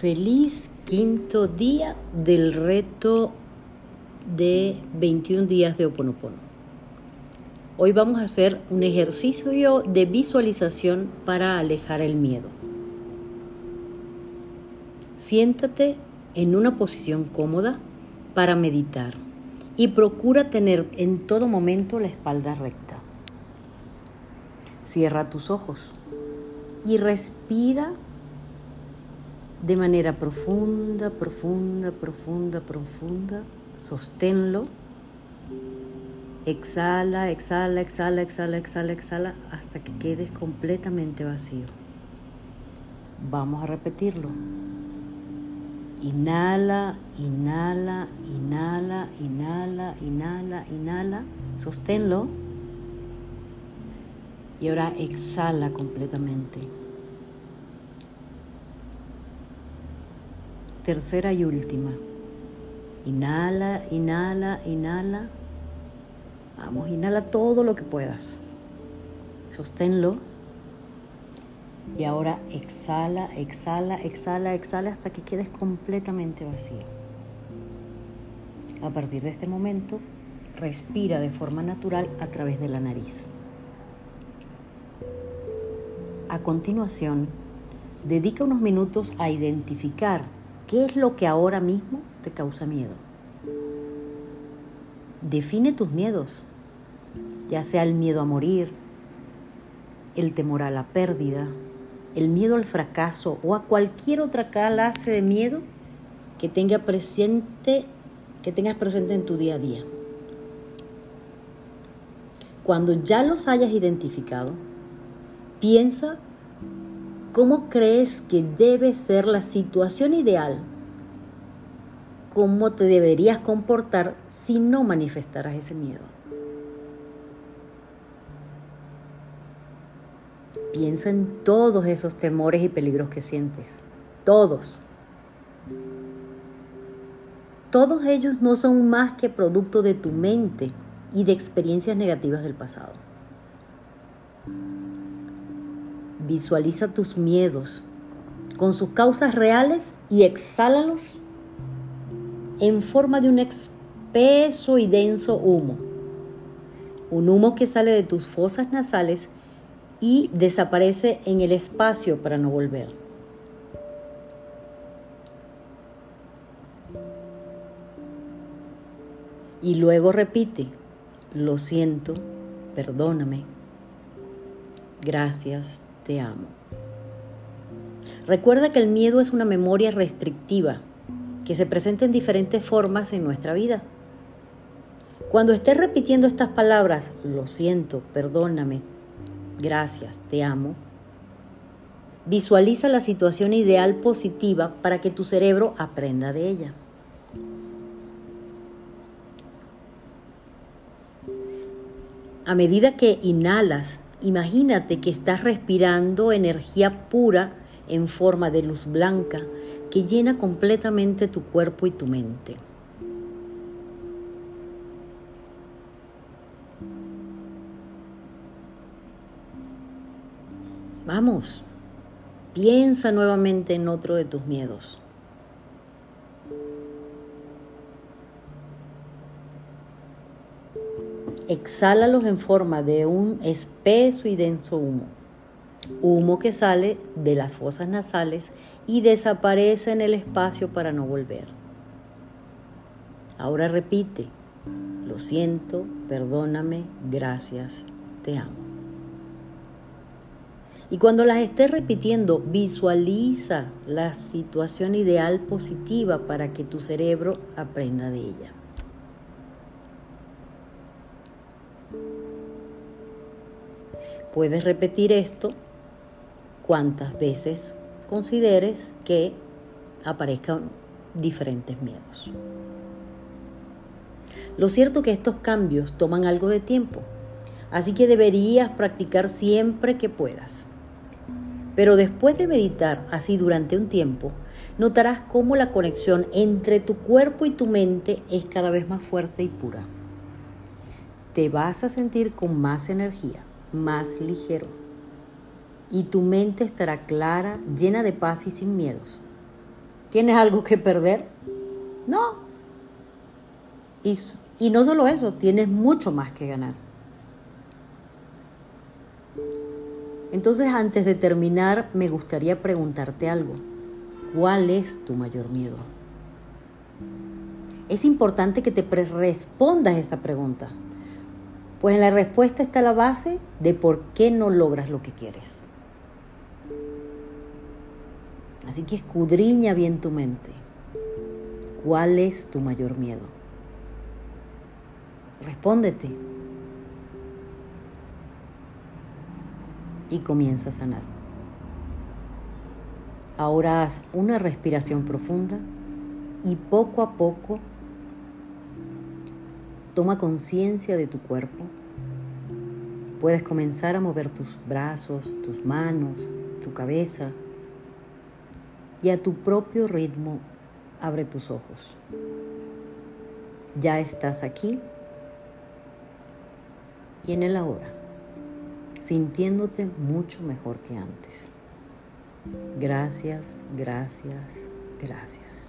Feliz quinto día del reto de 21 días de Oponopono. Hoy vamos a hacer un ejercicio de visualización para alejar el miedo. Siéntate en una posición cómoda para meditar y procura tener en todo momento la espalda recta. Cierra tus ojos y respira de manera profunda, profunda, profunda, profunda. Sosténlo. Exhala, exhala, exhala, exhala, exhala, exhala hasta que quedes completamente vacío. Vamos a repetirlo. Inhala, inhala, inhala, inhala, inhala, inhala. Sosténlo. Y ahora exhala completamente. Tercera y última. Inhala, inhala, inhala. Vamos, inhala todo lo que puedas. Sosténlo. Y ahora exhala, exhala, exhala, exhala hasta que quedes completamente vacío. A partir de este momento, respira de forma natural a través de la nariz. A continuación, dedica unos minutos a identificar ¿Qué es lo que ahora mismo te causa miedo? Define tus miedos, ya sea el miedo a morir, el temor a la pérdida, el miedo al fracaso o a cualquier otra clase de miedo que presente, que tengas presente en tu día a día. Cuando ya los hayas identificado, piensa ¿Cómo crees que debe ser la situación ideal? ¿Cómo te deberías comportar si no manifestaras ese miedo? Piensa en todos esos temores y peligros que sientes. Todos. Todos ellos no son más que producto de tu mente y de experiencias negativas del pasado. Visualiza tus miedos con sus causas reales y exhálalos en forma de un espeso y denso humo. Un humo que sale de tus fosas nasales y desaparece en el espacio para no volver. Y luego repite, lo siento, perdóname, gracias, te amo. Recuerda que el miedo es una memoria restrictiva que se presenta en diferentes formas en nuestra vida. Cuando estés repitiendo estas palabras, lo siento, perdóname, gracias, te amo, visualiza la situación ideal positiva para que tu cerebro aprenda de ella. A medida que inhalas Imagínate que estás respirando energía pura en forma de luz blanca que llena completamente tu cuerpo y tu mente. Vamos, piensa nuevamente en otro de tus miedos. Exhálalos en forma de un espeso y denso humo. Humo que sale de las fosas nasales y desaparece en el espacio para no volver. Ahora repite, lo siento, perdóname, gracias, te amo. Y cuando las estés repitiendo, visualiza la situación ideal positiva para que tu cerebro aprenda de ella. Puedes repetir esto cuantas veces consideres que aparezcan diferentes miedos. Lo cierto es que estos cambios toman algo de tiempo, así que deberías practicar siempre que puedas. Pero después de meditar así durante un tiempo, notarás cómo la conexión entre tu cuerpo y tu mente es cada vez más fuerte y pura. Te vas a sentir con más energía más ligero. Y tu mente estará clara, llena de paz y sin miedos. ¿Tienes algo que perder? No. Y, y no solo eso, tienes mucho más que ganar. Entonces, antes de terminar, me gustaría preguntarte algo. ¿Cuál es tu mayor miedo? Es importante que te respondas esta pregunta, pues en la respuesta está la base de por qué no logras lo que quieres. Así que escudriña bien tu mente. ¿Cuál es tu mayor miedo? Respóndete. Y comienza a sanar. Ahora haz una respiración profunda y poco a poco toma conciencia de tu cuerpo. Puedes comenzar a mover tus brazos, tus manos, tu cabeza y a tu propio ritmo abre tus ojos. Ya estás aquí y en el ahora, sintiéndote mucho mejor que antes. Gracias, gracias, gracias.